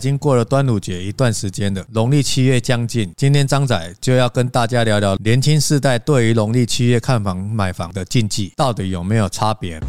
已经过了端午节一段时间了，农历七月将近，今天张仔就要跟大家聊聊年轻世代对于农历七月看房买房的禁忌到底有没有差别。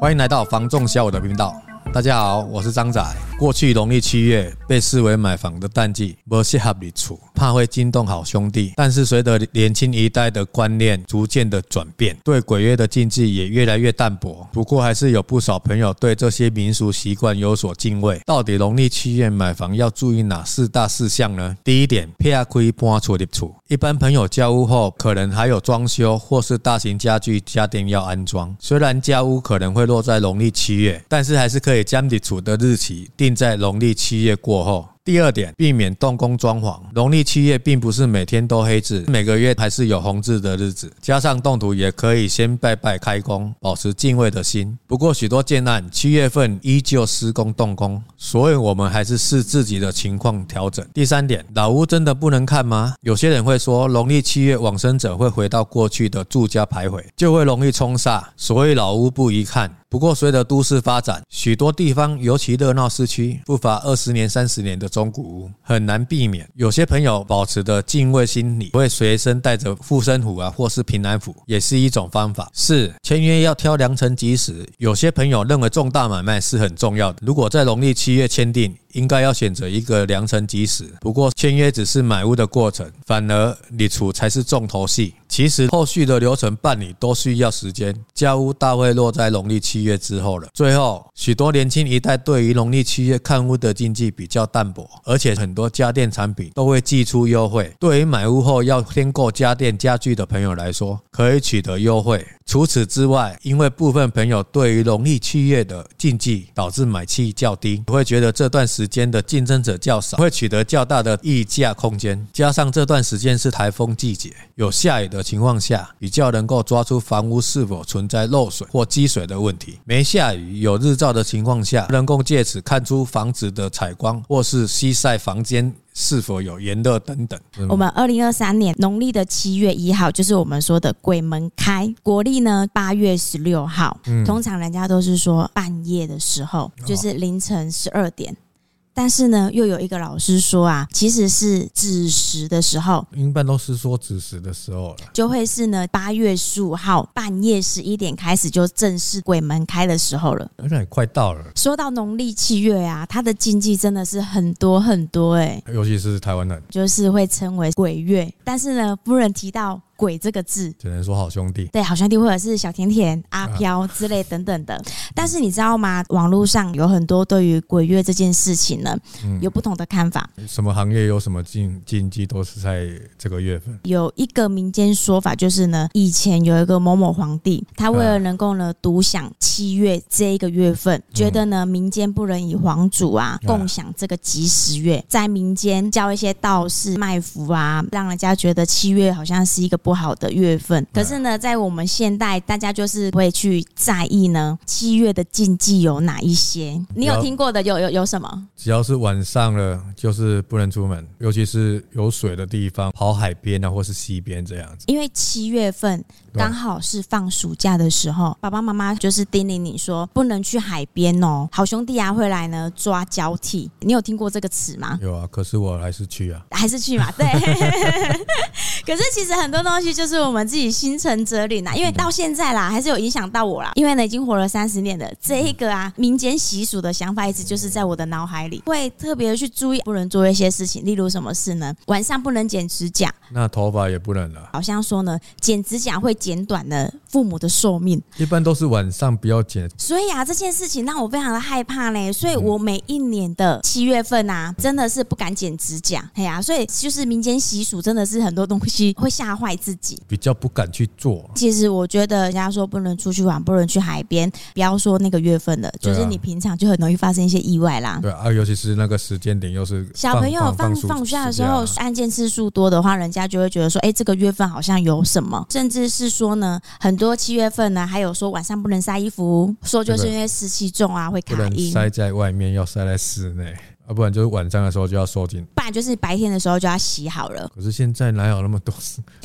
欢迎来到房仲小五的频道。大家好，我是张仔。过去农历七月被视为买房的淡季，不适合入厝，怕会惊动好兄弟。但是随着年轻一代的观念逐渐的转变，对鬼月的禁忌也越来越淡薄。不过还是有不少朋友对这些民俗习惯有所敬畏。到底农历七月买房要注意哪四大事项呢？第一点，避开搬厝入厝。一般朋友交屋后，可能还有装修或是大型家具家电要安装。虽然交屋可能会落在农历七月，但是还是可以将入厝的日期定在农历七月过后。第二点，避免动工装潢。农历七月并不是每天都黑字，每个月还是有红字的日子。加上动土也可以先拜拜开工，保持敬畏的心。不过许多建案七月份依旧施工动工，所以我们还是视自己的情况调整。第三点，老屋真的不能看吗？有些人会说，农历七月往生者会回到过去的住家徘徊，就会容易冲煞，所以老屋不宜看。不过，随着都市发展，许多地方，尤其热闹市区，不乏二十年、三十年的中古屋，很难避免。有些朋友保持着敬畏心理，会随身带着护身符啊，或是平安符，也是一种方法。四，签约要挑良辰吉时。有些朋友认为重大买卖是很重要的，如果在农历七月签订，应该要选择一个良辰吉时。不过，签约只是买屋的过程，反而入厝才是重头戏。其实后续的流程办理都需要时间，交屋大会落在农历七月之后了。最后，许多年轻一代对于农历七月看屋的禁忌比较淡薄，而且很多家电产品都会寄出优惠。对于买屋后要添购家电家具的朋友来说，可以取得优惠。除此之外，因为部分朋友对于农历七月的禁忌，导致买气较低，会觉得这段时间的竞争者较少，会取得较大的溢价空间。加上这段时间是台风季节，有下雨的情况下，比较能够抓出房屋是否存在漏水或积水的问题。没下雨、有日照的情况下，能够借此看出房子的采光或是西晒房间。是否有炎热等等？我们二零二三年农历的七月一号，就是我们说的鬼门开。国历呢，八月十六号。通常人家都是说半夜的时候，就是凌晨十二点。但是呢，又有一个老师说啊，其实是子时的时候，一般都是说子时的时候了，就会是呢八月十五号半夜十一点开始就正式鬼门开的时候了。那也快到了。说到农历七月啊，它的禁忌真的是很多很多哎，尤其是台湾人，就是会称为鬼月，但是呢，不能提到。鬼这个字，只能说好兄弟，对，好兄弟或者是小甜甜、阿飘之类等等的。但是你知道吗？网络上有很多对于鬼月这件事情呢，有不同的看法。什么行业有什么禁禁忌，都是在这个月份。有一个民间说法，就是呢，以前有一个某某皇帝，他为了能够呢独享七月这一个月份，觉得呢民间不能以皇主啊共享这个吉时月，在民间教一些道士卖符啊，让人家觉得七月好像是一个不好的月份，可是呢，在我们现代，大家就是会去在意呢，七月的禁忌有哪一些？你有听过的有有有什么？只要是晚上了，就是不能出门，尤其是有水的地方，跑海边啊，或是溪边这样子。因为七月份刚好是放暑假的时候，爸爸妈妈就是叮咛你说不能去海边哦，好兄弟啊会来呢抓交替。你有听过这个词吗？有啊，可是我还是去啊，还是去嘛，对。可是其实很多东西就是我们自己心诚则灵啊，因为到现在啦，还是有影响到我啦。因为呢，已经活了三十年了，这一个啊民间习俗的想法一直就是在我的脑海里，会特别的去注意，不能做一些事情，例如什么事呢？晚上不能剪指甲，那头发也不能了。好像说呢，剪指甲会剪短了父母的寿命。一般都是晚上不要剪。所以啊，这件事情让我非常的害怕嘞。所以我每一年的七月份啊，真的是不敢剪指甲。哎呀，所以就是民间习俗真的是很多东西会吓坏自己，比较不敢去做。其实我觉得，人家说不能出去玩，不能去海边，不要说那个月份了，就是你平常就很容易发生一些意外啦。对啊，尤其是那个时间点又是小朋友放放暑假的时候，案件次数多的话，人家就会觉得说，哎，这个月份好像有什么，甚至是说呢，很多七月份呢，还有说晚上不能晒衣服，说就是因为湿气重啊，会卡阴。晒在外面，要晒在室内。啊，不然就是晚上的时候就要收紧，不然就是白天的时候就要洗好了。可是现在哪有那么多？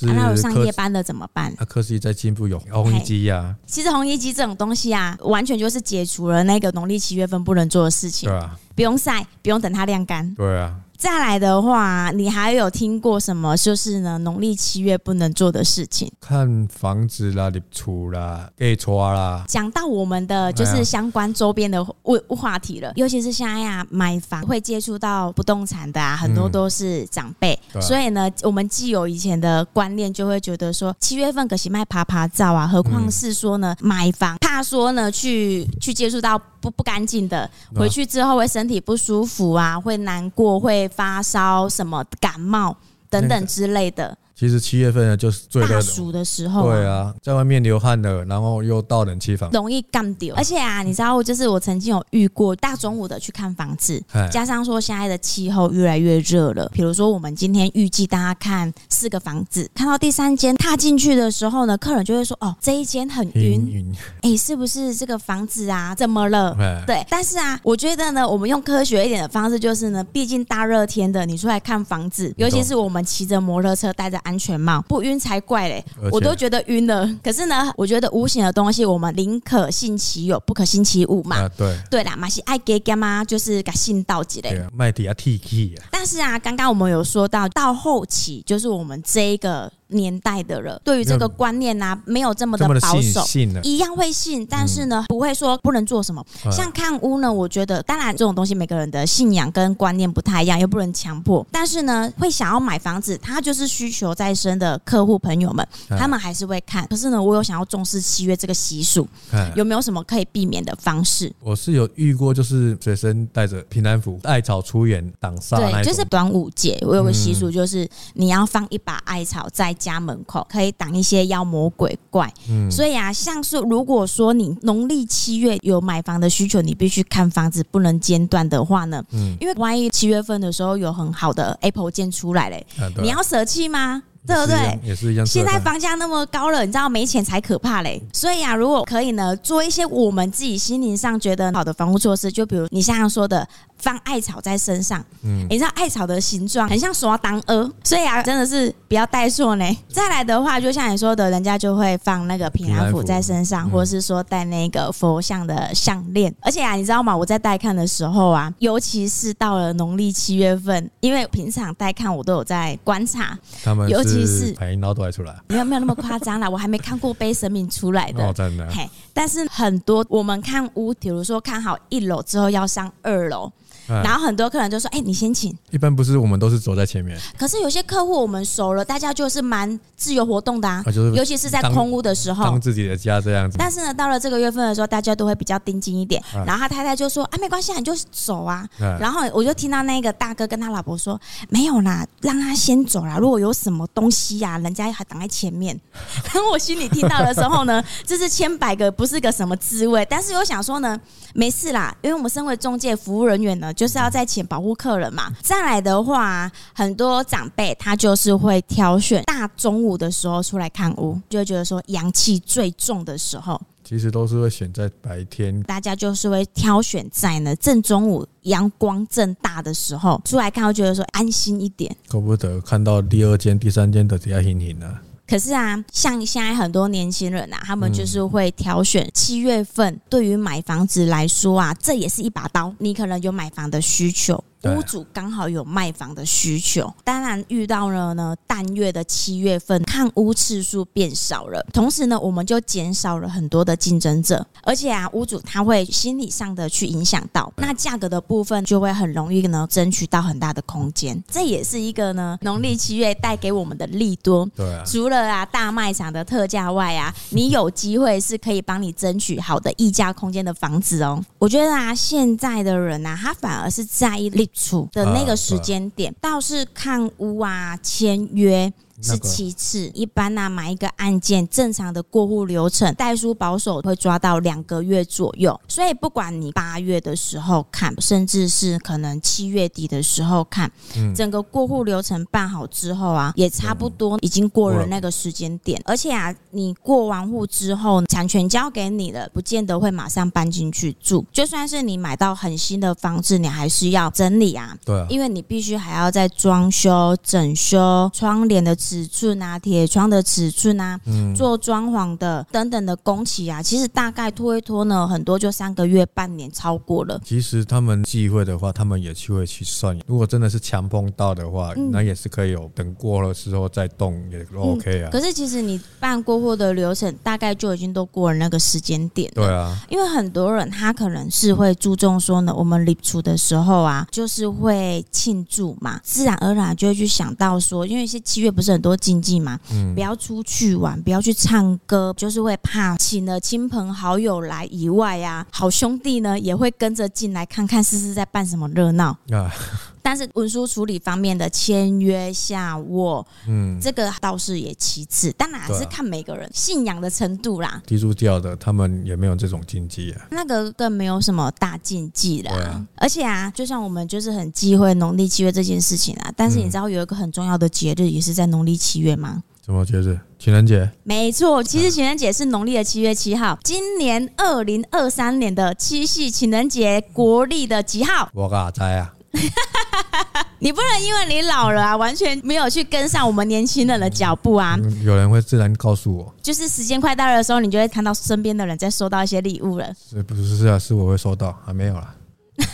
那、啊、有上夜班的怎么办？那科技在进步，有烘衣机呀。其实烘衣机这种东西啊，完全就是解除了那个农历七月份不能做的事情。对啊，不用晒，不用等它晾干。对啊。再来的话，你还有听过什么？就是呢，农历七月不能做的事情，看房子啦、入厝啦、盖厝啦。讲到我们的就是相关周边的问话题了，尤其是现在呀，买房会接触到不动产的啊，很多都是长辈，嗯、所以呢，我们既有以前的观念，就会觉得说七月份可惜卖爬爬照啊，何况是说呢，买房怕说呢去去接触到不不干净的，回去之后会身体不舒服啊，会难过，会。发烧、什么感冒等等之类的。其实七月份呢，就是最热暑的时候。对啊，在外面流汗了，然后又到冷气房，容易干掉。而且啊，你知道，就是我曾经有遇过大中午的去看房子，加上说现在的气候越来越热了。比如说，我们今天预计大家看四个房子，看到第三间踏进去的时候呢，客人就会说：“哦，这一间很晕，哎，是不是这个房子啊？怎么了？”对。但是啊，我觉得呢，我们用科学一点的方式，就是呢，毕竟大热天的，你出来看房子，尤其是我们骑着摩托车带着。安全帽不晕才怪嘞！我都觉得晕了。可是呢，我觉得无形的东西，我们宁可信其有，不可信其无嘛。啊、对对啦，嘛是爱给干嘛，就是给信道之类。卖地啊，T K 啊。但是啊，刚刚我们有说到，到后期就是我们这一个。年代的人对于这个观念呐、啊，没有这么的保守，一样会信，但是呢，不会说不能做什么。像看屋呢，我觉得当然这种东西每个人的信仰跟观念不太一样，又不能强迫。但是呢，会想要买房子，他就是需求在身的客户朋友们，他们还是会看。可是呢，我有想要重视契约这个习俗，有没有什么可以避免的方式？我是有遇过，就是随身带着平安符，艾草出园挡煞。对，就是端午节，我有个习俗，就是你要放一把艾草在。家门口可以挡一些妖魔鬼怪，嗯，所以啊，像是如果说你农历七月有买房的需求，你必须看房子不能间断的话呢，嗯，因为万一七月份的时候有很好的 Apple 件出来嘞，你要舍弃吗？对不对？也是一样。现在房价那么高了，你知道没钱才可怕嘞。所以啊，如果可以呢，做一些我们自己心灵上觉得好的防护措施，就比如你像刚说的。放艾草在身上，嗯，你知道艾草的形状很像刷当鹅，所以啊，真的是不要带错呢。再来的话，就像你说的，人家就会放那个平安符在身上，或者是说戴那个佛像的项链。而且啊，你知道吗？我在带看的时候啊，尤其是到了农历七月份，因为平常带看我都有在观察，他们尤其是反应脑都还出来，没有没有那么夸张啦，我还没看过背神明出来的，哦，真的。嘿，但是很多我们看屋，比如说看好一楼之后要上二楼。然后很多客人就说：“哎，你先请。”一般不是我们都是走在前面。可是有些客户我们熟了，大家就是蛮自由活动的啊，尤其是在空屋的时候，当自己的家这样子。但是呢，到了这个月份的时候，大家都会比较盯紧一点。然后他太太就说：“啊，没关系，你就走啊。”然后我就听到那个大哥跟他老婆说：“没有啦，让他先走啦。如果有什么东西呀，人家还挡在前面。”然后我心里听到的时候呢，这是千百个不是个什么滋味。但是我想说呢，没事啦，因为我们身为中介服务人员呢。就是要在前保护客人嘛。再来的话，很多长辈他就是会挑选大中午的时候出来看屋，就会觉得说阳气最重的时候。其实都是会选在白天，大家就是会挑选在呢正中午阳光正大的时候出来看，会觉得说安心一点。可不得看到第二间、第三间的底下 hinhin 呢？可是啊，像现在很多年轻人啊，他们就是会挑选七月份。对于买房子来说啊，这也是一把刀。你可能有买房的需求。屋主刚好有卖房的需求，当然遇到了呢淡月的七月份，看屋次数变少了，同时呢，我们就减少了很多的竞争者，而且啊，屋主他会心理上的去影响到，那价格的部分就会很容易呢争取到很大的空间，这也是一个呢农历七月带给我们的利多。对啊，除了啊大卖场的特价外啊，你有机会是可以帮你争取好的溢价空间的房子哦。我觉得啊，现在的人啊，他反而是在意利。处的那个时间点，倒是看屋啊、签约是其次。一般呢、啊，买一个案件正常的过户流程，代书保守会抓到两个月左右。所以不管你八月的时候看，甚至是可能七月底的时候看，嗯、整个过户流程办好之后啊，也差不多已经过了那个时间点。而且啊，你过完户之后，产权交给你了，不见得会马上搬进去住。就算是你买到很新的房子，你还是要整理啊。对啊，因为你必须还要再装修、整修窗帘的尺寸啊、铁窗的尺寸啊、嗯、做装潢的等等的工期啊，其实大概拖一拖呢，很多就三个月、半年超过了。其实他们忌讳的话，他们也去会去算。如果真的是强碰到的话，嗯、那也是可以有等过了之后再动也 OK 啊、嗯。可是其实你办过户的流程，大概就已经都过了那个时间点。对啊，因为很多人他可能是会注重说呢，我们离出的时候啊，就是会庆祝嘛，自然而然就会去想到说，因为一些七月不是很多禁忌嘛，嗯，不要出去玩，不要去唱歌，就是会怕请了亲朋好友来以外呀、啊，好兄弟呢也会跟着进来看看，是是在办什么热闹啊。但是文书处理方面的签约下我，嗯，这个倒是也其次，当然还是看每个人信仰的程度啦。基督教的他们也没有这种禁忌啊，那个更没有什么大禁忌了。啊、而且啊，就像我们就是很忌讳农历七月这件事情啊，但是你知道有一个很重要的节日也是在农历七月吗？什么节日？情人节？没错，其实情人节是农历的七月七号，今年二零二三年的七夕情人节，国历的几号？我嘎猜啊。你不能因为你老了啊，完全没有去跟上我们年轻人的脚步啊！有人会自然告诉我，就是时间快到了的时候，你就会看到身边的人在收到一些礼物了。是不是啊？是我会收到，还没有啦。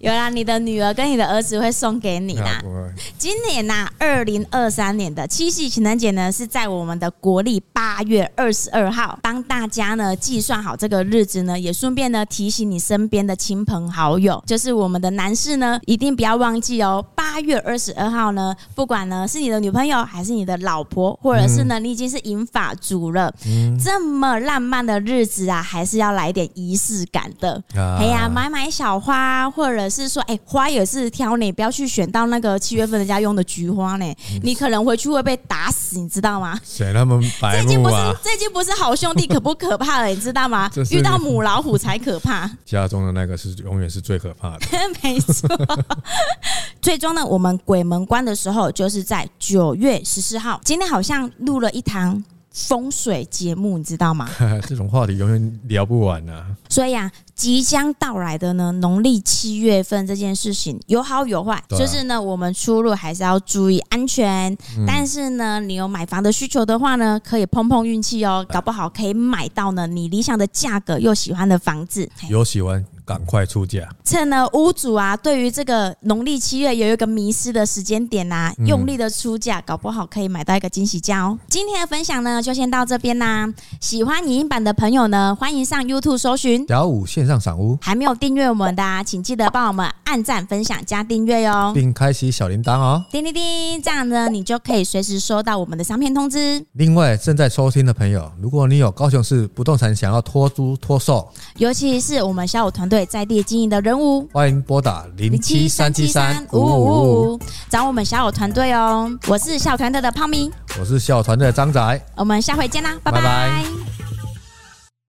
有啦，你的女儿跟你的儿子会送给你啦。今年呐，二零二三年的七夕情人节呢，是在我们的国历八月二十二号。帮大家呢计算好这个日子呢，也顺便呢提醒你身边的亲朋好友，就是我们的男士呢，一定不要忘记哦。八月二十二号呢，不管呢是你的女朋友还是你的老婆，或者是呢你已经是银发族了，嗯、这么浪漫的日子啊，还是要来点仪式感的。哎呀、啊，买买小花，或者。是说，哎、欸，花也是挑你，不要去选到那个七月份人家用的菊花呢，你可能回去会被打死，你知道吗？谁那么白、啊、这已经不是，这已经不是好兄弟，可不可怕了？你知道吗？遇到母老虎才可怕。家中的那个是永远是最可怕的，没错。最终呢，我们鬼门关的时候就是在九月十四号。今天好像录了一堂。风水节目，你知道吗？这种话题永远聊不完啊！所以啊，即将到来的呢，农历七月份这件事情有好有坏，啊、就是呢，我们出入还是要注意安全。嗯、但是呢，你有买房的需求的话呢，可以碰碰运气哦，搞不好可以买到呢你理想的价格又喜欢的房子。有喜欢。赶快出价！趁呢屋主啊，对于这个农历七月有一个迷失的时间点呐、啊，用力的出价，搞不好可以买到一个惊喜价哦。今天的分享呢，就先到这边啦。喜欢影音版的朋友呢，欢迎上 YouTube 搜寻小五线上赏屋。还没有订阅我们的、啊，请记得帮我们按赞、分享、加订阅哟，并开启小铃铛哦。叮叮叮，这样呢，你就可以随时收到我们的商品通知。另外，正在收听的朋友，如果你有高雄市不动产想要托租托售，尤其是我们小五团队在地经营的。人物，欢迎拨打零七三七三五五五找我们小友团队哦。我是小团队的泡咪，我是小团队的张仔，我们下回见啦，拜拜。拜拜。